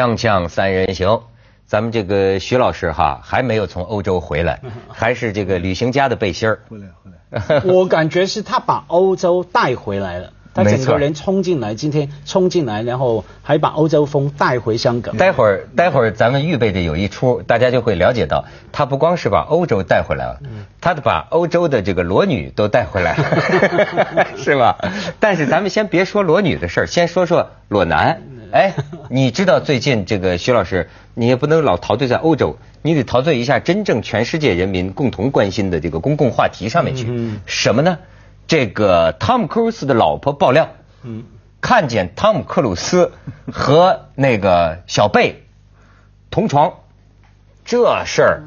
锵锵三人行，咱们这个徐老师哈还没有从欧洲回来，还是这个旅行家的背心儿。回来回来，我感觉是他把欧洲带回来了，他整个人冲进来，今天冲进来，然后还把欧洲风带回香港。待会儿待会儿咱们预备着有一出，大家就会了解到，他不光是把欧洲带回来了，他把欧洲的这个裸女都带回来了，是吧？但是咱们先别说裸女的事儿，先说说裸男。哎，你知道最近这个徐老师，你也不能老陶醉在欧洲，你得陶醉一下真正全世界人民共同关心的这个公共话题上面去。嗯什么呢？这个汤姆克鲁斯的老婆爆料，嗯，看见汤姆克鲁斯和那个小贝同床，这事儿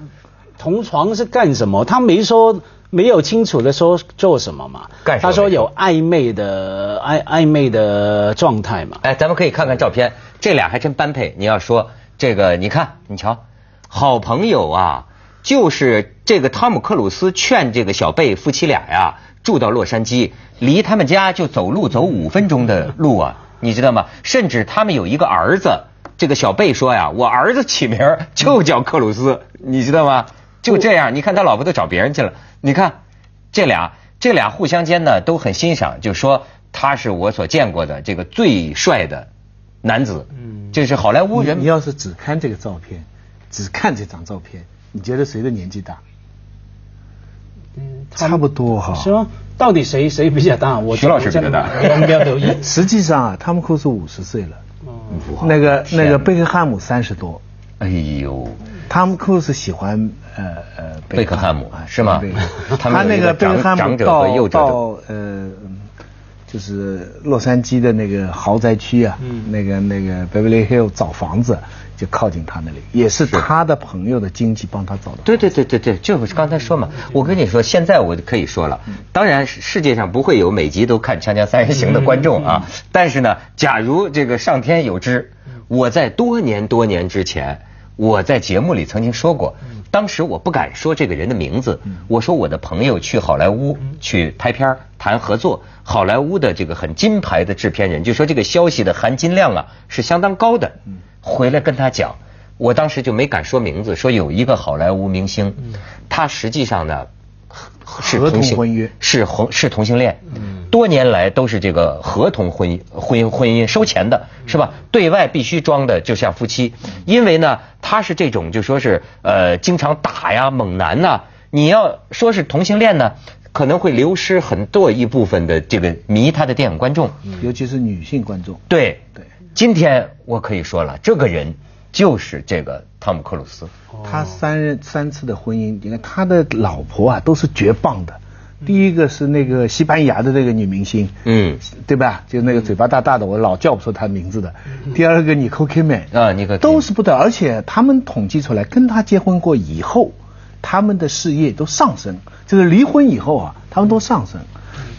同床是干什么？他没说，没有清楚的说做什么嘛。干什么他说有暧昧的暧暧昧的状态嘛。哎，咱们可以看看照片，这俩还真般配。你要说这个，你看，你瞧，好朋友啊，就是这个汤姆克鲁斯劝这个小贝夫妻俩呀住到洛杉矶，离他们家就走路走五分钟的路啊，你知道吗？甚至他们有一个儿子，这个小贝说呀，我儿子起名就叫克鲁斯，你知道吗？就这样，你看他老婆都找别人去了，你看这俩这俩互相间呢都很欣赏，就说他是我所见过的这个最帅的男子，嗯这是好莱坞人你你要是只看这个照片，只看这张照片，你觉得谁的年纪大？嗯差不多哈。是吗？到底谁谁比较大？我徐老师比较大我们不要留意。实际上啊，汤姆·克鲁斯五十岁了，哇那个那个贝克汉姆三十多。哎呦，汤姆·克鲁斯喜欢呃呃贝克汉姆。啊是吗？他那个贝克汉姆长者和到幼者的到呃，就是洛杉矶的那个豪宅区啊，嗯。那个那个 Beverly Hill 找房子就靠近他那里，也是他的朋友的经济帮他找的。对对对对对，就是刚才说嘛，我跟你说，现在我就可以说了，当然世界上不会有每集都看《锵锵三人行》的观众啊，但是呢，假如这个上天有知，我在多年多年之前，我在节目里曾经说过，当时我不敢说这个人的名字，我说我的朋友去好莱坞去拍片儿谈合作，好莱坞的这个很金牌的制片人就说这个消息的含金量啊是相当高的，回来跟他讲。我当时就没敢说名字，说有一个好莱坞明星，他实际上呢是同同性婚约。是同是同性恋，多年来都是这个合同婚姻婚姻婚姻收钱的是吧？对外必须装的就像夫妻，因为呢他是这种就说是呃经常打呀猛男呐、你要说是同性恋呢，可能会流失很多一部分的这个迷他的电影观众。尤其是女性观众。对对，今天我可以说了，这个人就是这个汤姆克鲁斯。他三任三次的婚姻，你看他的老婆啊都是绝棒的。第一个是那个西班牙的那个女明星，嗯，对吧？就那个嘴巴大大的，我老叫不出她名字的。第二个 Nicole Kidman 啊，Nicole 都是不得，而且他们统计出来，跟她结婚过以后，他们的事业都上升，就是离婚以后啊，他们都上升，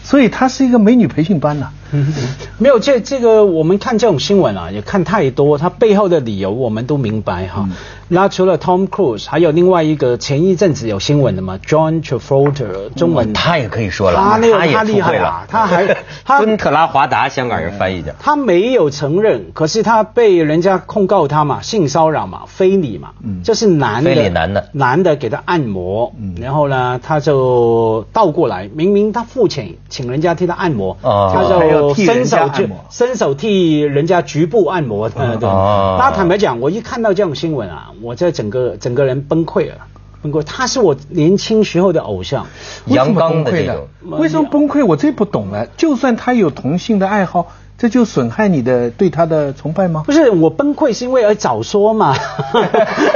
所以她是一个美女培训班呐、没有这这个，我们看这种新闻啊，也看太多，它背后的理由我们都明白哈。那除了 Tom Cruise，还有另外一个前一阵子有新闻的嘛，John Travolta，中文。他也可以说了，他那个也他厉害了啊，他还 他昆特拉华达，香港人翻译的。他没有承认，可是他被人家控告他嘛，性骚扰嘛，非礼嘛，嗯。这是男的，非礼男的。男的给他按摩，嗯。然后呢，他就倒过来，明明他父亲请人家替他按摩，哦。他就伸手就伸手替人家局部按摩，对对。哦那坦白讲，我一看到这种新闻啊，我这整个整个人崩溃了。崩溃，他是我年轻时候的偶像，阳刚的这种了为什么崩溃？我这不懂了。就算他有同性的爱好，这就损害你的对他的崇拜吗不？是我崩溃是因为而早说嘛，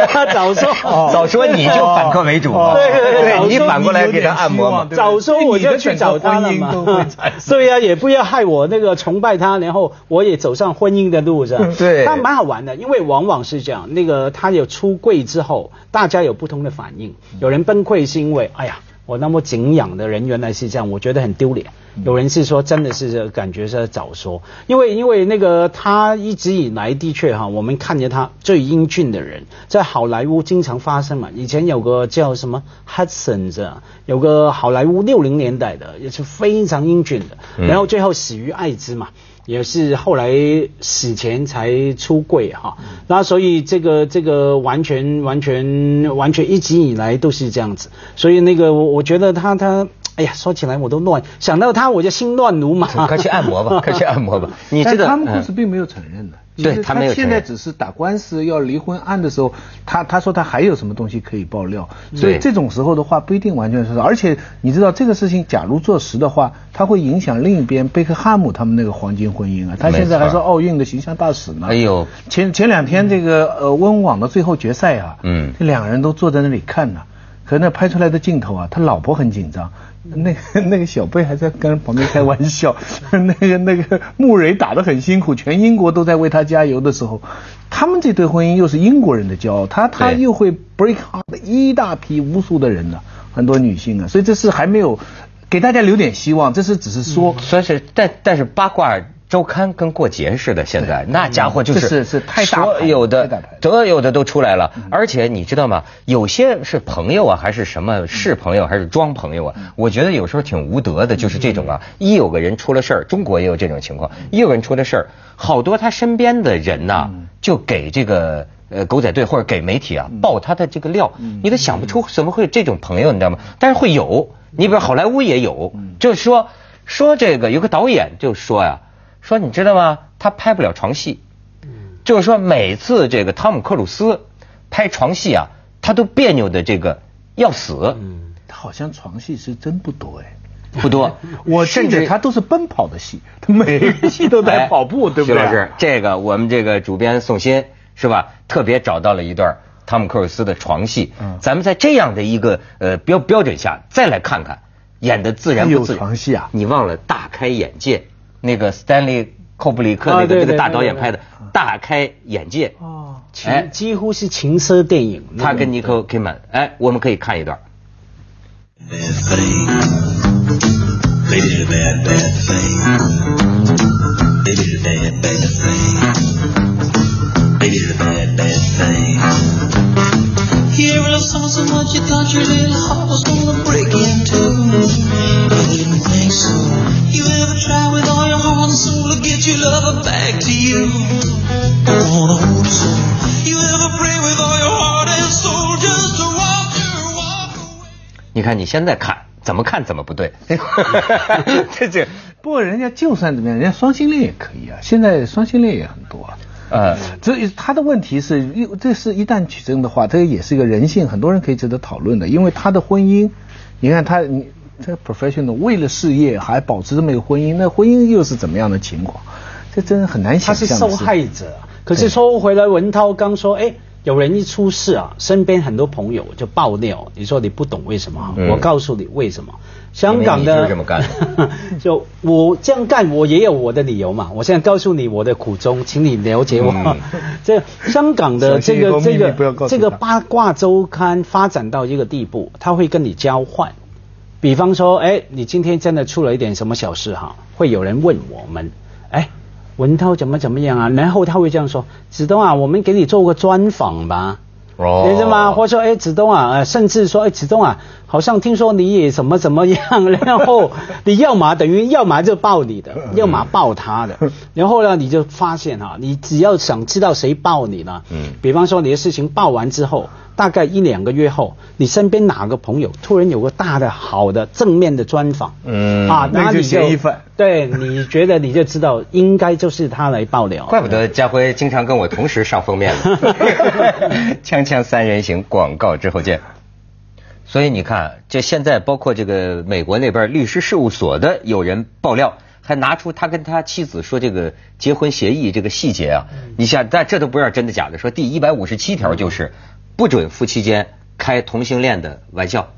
他 早说，早说你就反客为主对对对你反过来给他按摩嘛早说我就去找他了嘛对呀、也不要害我那个崇拜他，然后我也走上婚姻的路上。对他蛮好玩的，因为往往是这样，那个他有出柜之后，大家有不同的反应。有人崩溃是因为，哎呀。我那么敬仰的人原来是这样，我觉得很丢脸。有人是说真的是感觉是早说，因为因为那个他一直以来的确哈，我们看见他最英俊的人，在好莱坞经常发生嘛。以前有个叫什么 Hudson 有个好莱坞六零年代的也是非常英俊的，嗯然后最后死于艾滋嘛。也是后来死前才出柜哈。那所以这个这个完全完全完全一直以来都是这样子。所以那个我我觉得他他。哎呀，说起来我都乱，想到他我就心乱如麻。快去按摩吧，快去按摩吧。你知道，他们公司并没有承认的。对他没有现在只是打官司要离婚案的时候，他他说他还有什么东西可以爆料，所以这种时候的话不一定完全是。而且你知道这个事情，假如坐实的话，它会影响另一边贝克汉姆他们那个黄金婚姻啊。他现在还是奥运的形象大使呢。哎呦，前前两天这个呃温网的最后决赛啊，嗯，这两个人都坐在那里看呢，可那拍出来的镜头啊，他老婆很紧张。那个那个小贝还在跟旁边开玩笑，那个那个穆蕊打得很辛苦，全英国都在为他加油的时候，他们这对婚姻又是英国人的骄傲，他他又会 break heart 一大批无数的人呢，很多女性啊，所以这是还没有给大家留点希望，这是只是说，算是但但是八卦。周刊跟过节似的，现在那家伙就是是是太大所有的所有的都出来了，而且你知道吗？有些是朋友啊，还是什么是朋友，还是装朋友啊？我觉得有时候挺无德的，就是这种啊，一有个人出了事儿，中国也有这种情况，一有个人出了事儿，好多他身边的人呐，就给这个呃狗仔队或者给媒体啊爆他的这个料，你都想不出怎么会有这种朋友，你知道吗？但是会有，你比如好莱坞也有，就是说说这个有个导演就说呀。说你知道吗？他拍不了床戏，就是说每次这个汤姆克鲁斯拍床戏啊，他都别扭的这个要死。嗯，他好像床戏是真不多哎，不多。我甚至他都是奔跑的戏，他每个戏都在 跑步，对不对？徐老师，这个我们这个主编宋鑫是吧？特别找到了一段汤姆克鲁斯的床戏，咱们在这样的一个呃标标准下再来看看，演的自然不自然？床戏啊，你忘了大开眼界。那个斯坦利·库布里克那个那个大导演拍的《大开眼界》哦，情，几乎是情色电影。他跟尼克·基曼，哎，我们可以看一段。你看，你现在看怎么看怎么不对。这这，不过人家就算怎么样，人家双性恋也可以啊。现在双性恋也很多啊。呃，这他的问题是，这是一旦取证的话，这个也是一个人性，很多人可以值得讨论的。因为他的婚姻，你看他，你这 professional 为了事业还保持这么一个婚姻，那婚姻又是怎么样的情况？这真的很难想象。他是受害者，可是说回来，文涛刚说，哎，有人一出事啊，身边很多朋友就爆料。你说你不懂为什么？我告诉你为什么。香港的就这么干，就我这样干，我也有我的理由嘛。我现在告诉你我的苦衷，请你了解我。这香港的这个这个这个八卦周刊发展到一个地步，他会跟你交换。比方说，哎，你今天真的出了一点什么小事哈，会有人问我们，哎。文涛怎么怎么样啊？然后他会这样说：“子东啊，我们给你做个专访吧，明白吗？或者说，哎，子东啊，呃，甚至说，哎，子东啊，好像听说你也怎么怎么样，然后你要么等于要么就报你的，要么报他的，然后呢，你就发现哈，你只要想知道谁报你了，嗯，比方说你的事情报完之后。”大概一两个月后，你身边哪个朋友突然有个大的、好的、正面的专访，嗯，啊，那就嫌疑犯。对，你觉得你就知道应该就是他来爆料。怪不得家辉经常跟我同时上封面呢。锵锵三人行，广告之后见。所以你看，这现在包括这个美国那边律师事务所的有人爆料，还拿出他跟他妻子说这个结婚协议这个细节啊。你想，但这都不知道真的假的。说第一百五十七条就是。不准夫妻间开同性恋的玩笑，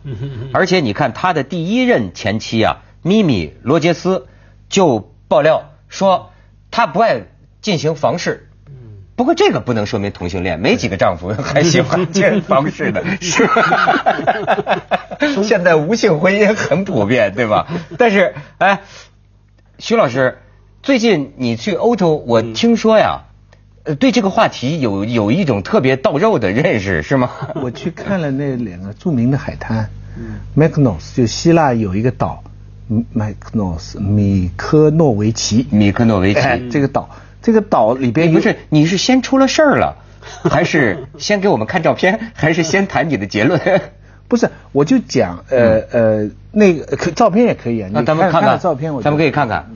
而且你看他的第一任前妻啊，咪咪罗杰斯就爆料说他不爱进行房事。不过这个不能说明同性恋，没几个丈夫 还喜欢进房事的，是吧？现在无性婚姻很普遍，对吧？但是，哎，徐老师，最近你去欧洲，我听说呀。呃，对这个话题有有一种特别到肉的认识是吗？我去看了那两个著名的海滩，嗯 m y k o n o s 就希腊有一个岛麦克诺斯米科诺维奇，米科诺维奇哎，这个岛，这个岛里边不是你是先出了事儿了，还是先给我们看照片，还是先谈你的结论？不是，我就讲，呃呃，那个可照片也可以啊，你那咱们看看照片，我咱们可以看看，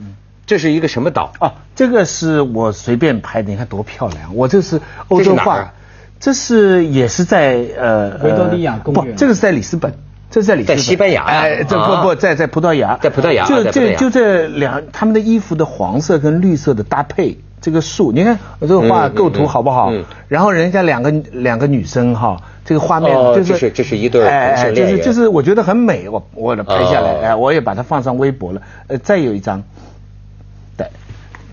这是一个什么岛？哦，这个是我随便拍的，你看多漂亮！我这是欧洲画，这是也是在呃维多利亚公园不，这个是在里斯本。这是在里斯本，在西班牙哎，这啊不不在在葡萄牙，在葡萄牙啊就这就这两他们的衣服的黄色跟绿色的搭配，这个树，你看我这个画构图好不好嗯？然后人家两个两个女生哈，这个画面就是哦这是一对哎哎，就是就是我觉得很美，我我拍下来，哦哎，我也把它放上微博了。呃，再有一张，对，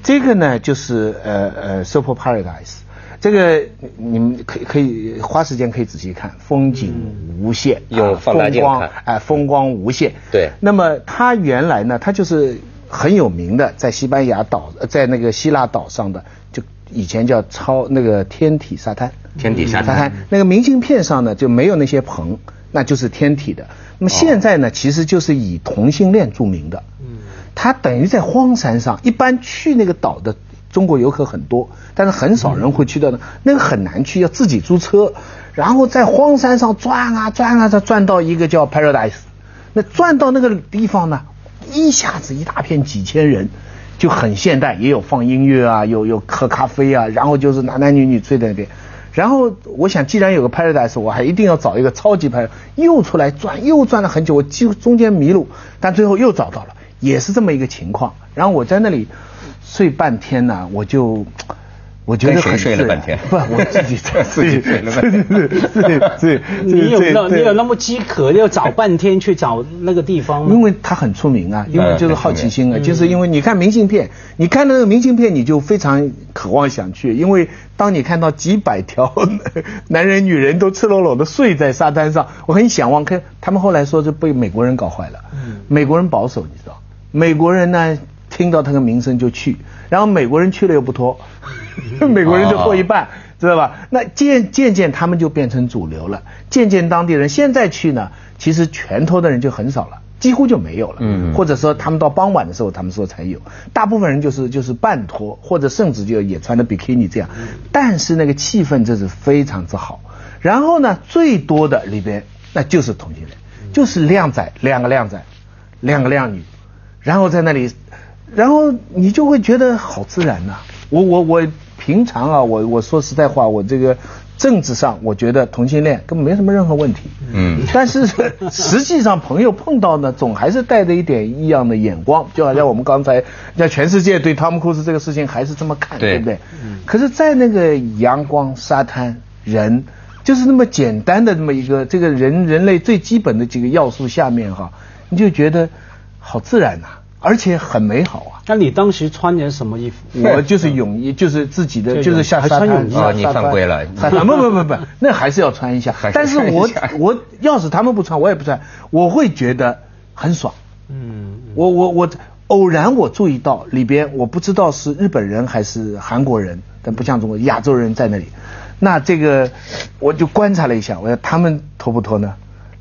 这个呢就是呃呃 Super Paradise，这个你们可以可以花时间可以仔细看，风景无限，啊用放大镜风光看哎风光无限。对那么它原来呢，它就是很有名的，在西班牙岛，呃在那个希腊岛上的，就以前叫超那个天体沙滩。天体沙滩那个明信片上呢就没有那些棚，那就是天体的。那么现在呢，其实就是以同性恋著名的。嗯，它等于在荒山上，一般去那个岛的中国游客很多，但是很少人会去到那，那个很难去，要自己租车，然后在荒山上转啊转啊，再转到一个叫 Paradise。那转到那个地方呢，一下子一大片几千人。就很现代，也有放音乐啊，有有喝咖啡啊，然后就是男男女女醉在那边。然后我想，既然有个 Paradise，我还一定要找一个超级 Paradise。又出来转，又转了很久，我几乎中间迷路，但最后又找到了，也是这么一个情况。然后我在那里睡半天呢，我就。我觉得很睡了半天 不，我自己在 自己睡了半天对对对对，你有那对你有那么饥渴，要找半天去找那个地方吗？因为他很出名啊，因为就是好奇心啊，就是因为你看明信片，你看那个明信片，你就非常渴望想去，因为当你看到几百条男人、女人都赤裸裸的睡在沙滩上，我很想望看。他们后来说是被美国人搞坏了，美国人保守，你知道，美国人呢听到他的名声就去，然后美国人去了又不脱，美国人就脱一半。知道吧？那渐渐渐他们就变成主流了，渐渐当地人现在去呢，其实全脱的人就很少了，几乎就没有了。嗯或者说他们到傍晚的时候，他们说才有，大部分人就是就是半脱，或者甚至就也穿的比基尼这样。但是那个气氛这是非常之好。然后呢，最多的里边那就是同性恋，就是靓仔，两个靓仔，两个靓女，然后在那里，然后你就会觉得好自然呐、我我我平常啊，我我说实在话，我这个政治上，我觉得同性恋根本没什么任何问题。嗯但是实际上朋友碰到呢，总还是带着一点异样的眼光，就好像我们刚才，像全世界对汤姆·库斯这个事情还是这么看，对对不对？嗯可是，在那个阳光、沙滩、人，就是那么简单的这么一个这个人人类最基本的几个要素下面哈，你就觉得好自然呐、而且很美好啊。那你当时穿的什么衣服？我就是泳衣，就是自己的，就是下还沙滩。穿泳衣哦你犯规了沙滩不不不不，那还是要穿一下但是我 我要是他们不穿，我也不穿，我会觉得很爽。嗯，我我我偶然我注意到里边，我不知道是日本人还是韩国人，但不像中国亚洲人在那里。那这个我就观察了一下，我说他们脱不脱呢？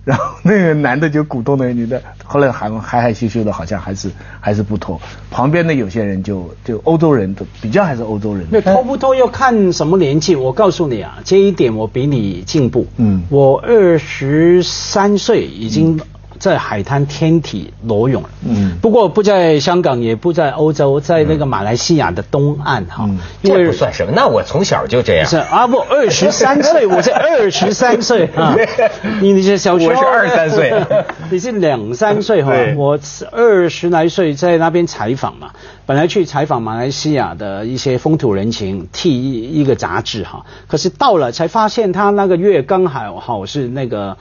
然后那个男的就鼓动那个女的，后来还害害羞羞的，好像还是还是不脱。旁边的有些人就就欧洲人都比较还是欧洲人。那脱不脱要看什么年纪。我告诉你啊，这一点我比你进步。嗯我二十三岁已经在海滩天体裸泳。嗯不过不在香港，也不在欧洲，在那个马来西亚的东岸哈。嗯因为这不算什么。那我从小就这样是。啊，不，二十三岁，我是二十三岁啊。你你是小学，我是23岁 你是两三岁哈对。我二十来岁在那边采访嘛，本来去采访马来西亚的一些风土人情，替一一个杂志哈。可是到了才发现，他那个月刚好好是那个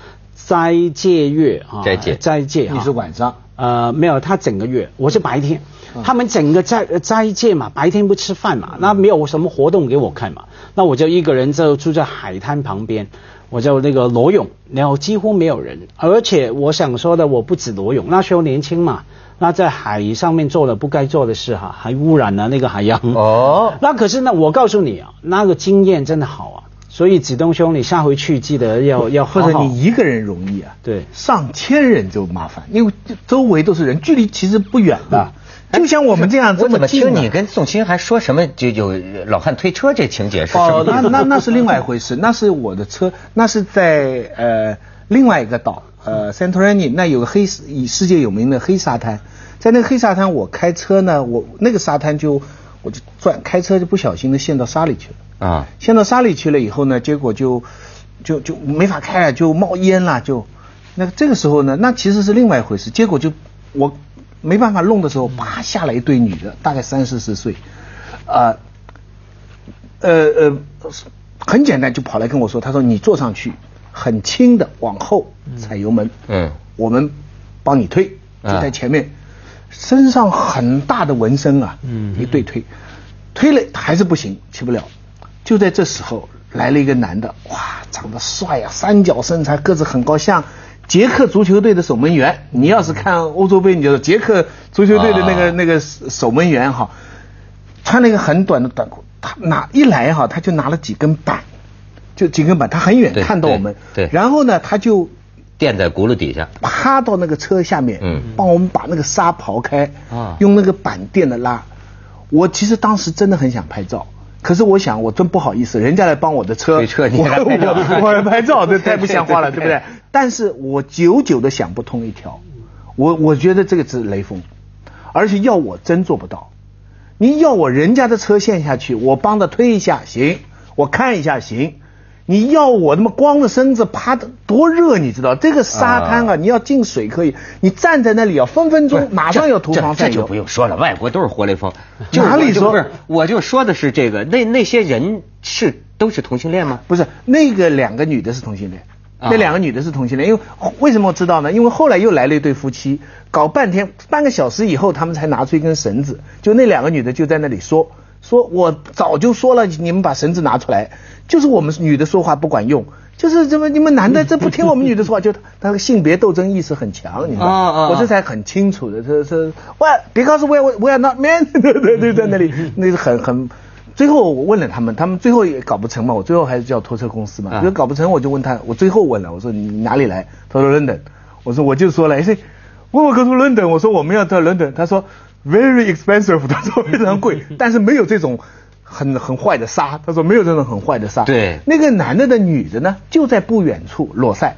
斋戒月啊，斋戒斋戒啊。你是晚上呃，没有，他整个月，我是白天。嗯他们整个斋斋戒嘛，白天不吃饭嘛，那没有什么活动给我看嘛，那我就一个人就住在海滩旁边，我就那个裸泳，然后几乎没有人，而且我想说的，我不止裸泳，那时候年轻嘛，那在海上面做了不该做的事哈，还污染了那个海洋。哦 那可是呢，我告诉你啊，那个经验真的好啊。所以子东兄，你下回去记得要要好或者。你一个人容易啊，对上千人就麻烦，因为周围都是人，距离其实不远的，就像我们这样这我怎么近啊听你跟宋清还说什么就有老汉推车这情节是什哦么？那那那是另外一回事，那是我的车，那是在呃另外一个岛，呃 Santorini，那有个黑以世界有名的黑沙滩，在那个黑沙滩，我开车呢，我那个沙滩就我就转开车就不小心的陷到沙里去了。啊，陷到沙里去了以后呢，结果就就就没法开了，就冒烟了，就。那这个时候呢，那其实是另外一回事。结果就我没办法弄的时候，啪下来一堆女的，大概三四十岁，呃呃呃，很简单就跑来跟我说，他说你坐上去，很轻的往后踩油门，嗯。我们帮你推，就啊在前面，身上很大的纹身啊，嗯。一对推，推了还是不行，起不了。就在这时候来了一个男的，哇，长得帅啊，三角身材，个子很高，像捷克足球队的守门员。你要是看欧洲杯，你就捷克足球队的那个、啊那个守门员哈，穿了一个很短的短裤，他拿一来哈，他就拿了几根板，就几根板，他很远看到我们，对对然后呢，他就垫在轱辘底下。趴到那个车下面，嗯帮我们把那个沙刨开，啊用那个板垫的拉。我其实当时真的很想拍照，可是我想我真不好意思，人家来帮我的车，车你我还拍照我我还拍照，这太不像话了，对对不对？但是我久久的想不通一条，我我觉得这个是雷锋，而且要我真做不到。你要我人家的车陷下去，我帮着推一下行，我看一下行。你要我那么光着身子趴的多热，你知道这个沙滩啊，啊你要进水可以，你站在那里啊，分分钟马上要涂防晒油这这就不。用说了，外国都是活雷锋。就哪里说我就不是？我就说的是这个，那那些人是都是同性恋吗？不是那个两个女的是同性恋，啊那两个女的是同性恋，因为为什么我知道呢？因为后来又来了一对夫妻，搞半天半个小时以后，他们才拿出一根绳子，就那两个女的就在那里说，说我早就说了，你们把绳子拿出来，就是我们女的说话不管用。就是这么你们男的这不听我们女的说话，就他的性别斗争意识很强，你知道吗？啊啊啊我这才很清楚的，这这喂，because we are we are not men，对对对，在那里那是很很。最后我问了他们，他们最后也搞不成嘛，我最后还是叫拖车公司嘛，啊就搞不成，我就问他，我最后问了，我说你哪里来？他说 London，我说我就说了，哎，问我哥说 London，我说我们要到 London，他说 very expensive，他说非常贵，但是没有这种很很坏的沙，他说没有这种很坏的沙。对那个男的的女的呢，就在不远处裸晒，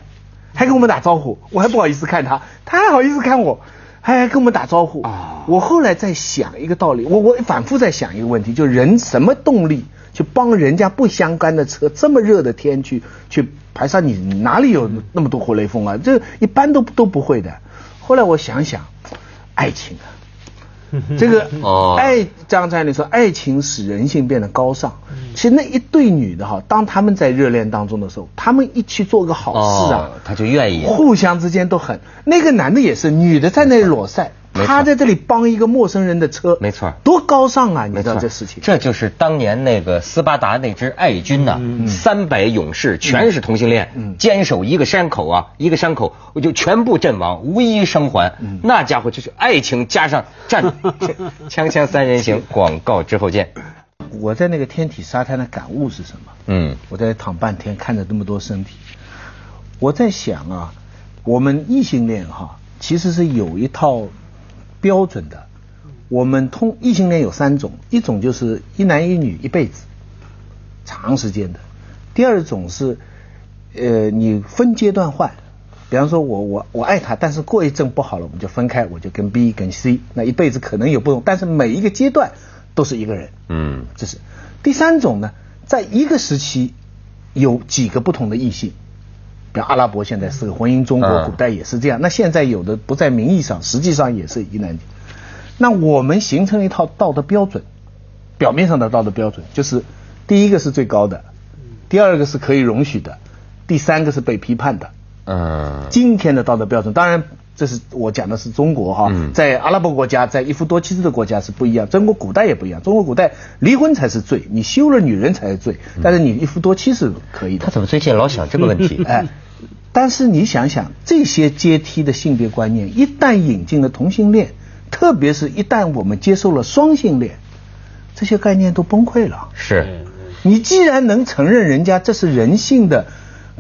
还跟我们打招呼，我还不好意思看他，他还好意思看我，还跟我们打招呼。啊我后来在想一个道理，我我反复在想一个问题，就人什么动力去帮人家不相干的车，这么热的天去去排沙，你你哪里有那么多活雷锋啊？这一般都都不会的。后来我想想，爱情啊。这个哦爱张才你说，爱情使人性变得高尚。其实那一对女的哈，当他们在热恋当中的时候，他们一起做个好事啊哦，他就愿意互相之间都很。那个男的也是，女的在那里裸晒，他在这里帮一个陌生人的车，没错多高尚啊！你知道，这事情？这就是当年那个斯巴达那支爱军呐、三百勇士全是同性恋，嗯坚守一个山口啊，一个山口我就全部阵亡，无一生还。嗯那家伙就是爱情加上战，枪枪三人行，广告之后见。我在那个天体沙滩的感悟是什么？嗯我在躺半天，看着那么多身体，我在想啊，我们异性恋哈，其实是有一套标准的。我们通异性恋有三种，一种就是一男一女一辈子，长时间的；第二种是，呃，你分阶段换。比方说我我我爱他，但是过一阵不好了，我们就分开，我就跟 B 跟 C，那一辈子可能有不同，但是每一个阶段都是一个人。嗯这是第三种呢，在一个时期有几个不同的异性，比如阿拉伯现在是个婚姻，中国嗯古代也是这样。那现在有的不在名义上，实际上也是一男一女。那我们形成了一套道德标准，表面上的道德标准就是第一个是最高的，第二个是可以容许的，第三个是被批判的。嗯今天的道德标准，当然这是我讲的是中国哈，嗯在阿拉伯国家，在一夫多妻制的国家是不一样，中国古代也不一样，中国古代离婚才是罪，你休了女人才是罪，但是你一夫多妻是可以的他。怎么最近老想这个问题？哎，但是你想想，这些阶梯的性别观念，一旦引进了同性恋，特别是一旦我们接受了双性恋，这些概念都崩溃了。是，你既然能承认人家这是人性的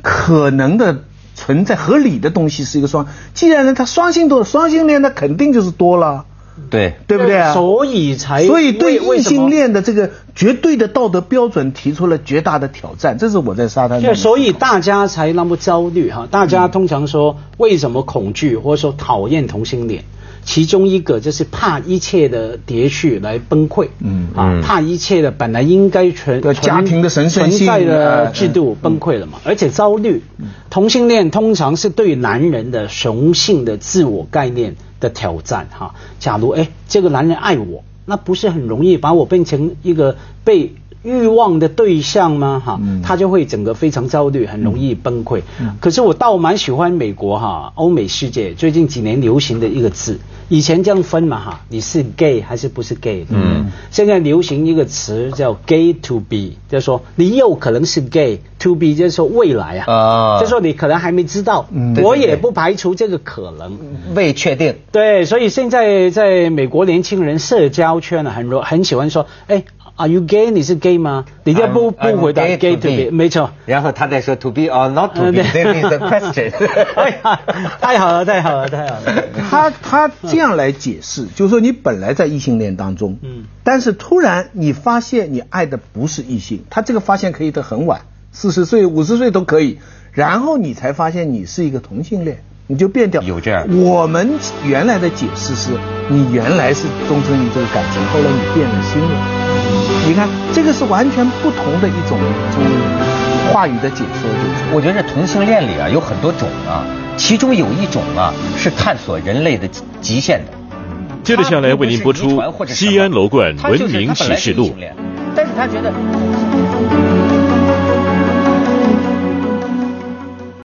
可能的存在合理的东西是一个双，既然呢他双性多，双性恋那肯定就是多了。对对不对啊？所以才所以对异性恋的这个绝对的道德标准提出了绝大的挑战，这是我在沙滩上。所以大家才那么焦虑哈，大家通常说为什么恐惧或者说讨厌同性恋？其中一个就是怕一切的秩序来崩溃，嗯啊，怕一切的本来应该存家庭的神圣存在的制度崩溃了嘛，而且焦虑。同性恋通常是对男人的雄性的自我概念的挑战哈。假如哎，这个男人爱我，那不是很容易把我变成一个被。欲望的对象吗？哈，他就会整个非常焦虑，很容易崩溃。可是我倒蛮喜欢美国哈，欧美世界最近几年流行的一个字，以前这样分嘛哈，你是 gay 还是不是 gay？嗯，现在流行一个词叫 gay to be，就是说你有可能是 gay，to be 就是说未来啊，啊，就说你可能还没知道，我也不排除这个可能，未确定。对，所以现在在美国年轻人社交圈呢，很多很喜欢说，哎。Are you gay？你是 gay 吗？你要不不回答 gay to be，没错。然后他再说 to be or not to be，this is a question。哎呀，太好了，太好了，太好了。他他这样来解释，就是说你本来在异性恋当中，嗯，但是突然你发现你爱的不是异性，他这个发现可以得很晚，四十岁、五十岁都可以，然后你才发现你是一个同性恋。你就变掉，有这样。我们原来的解释是，你原来是忠诚于这个感情，后来你变了心了。你看，这个是完全不同的一种话语的解说。就是我觉得同性恋里啊有很多种啊，其中有一种啊是探索人类的极限的。接着下来为您播出《西安楼冠文明启示录》。但是他觉得。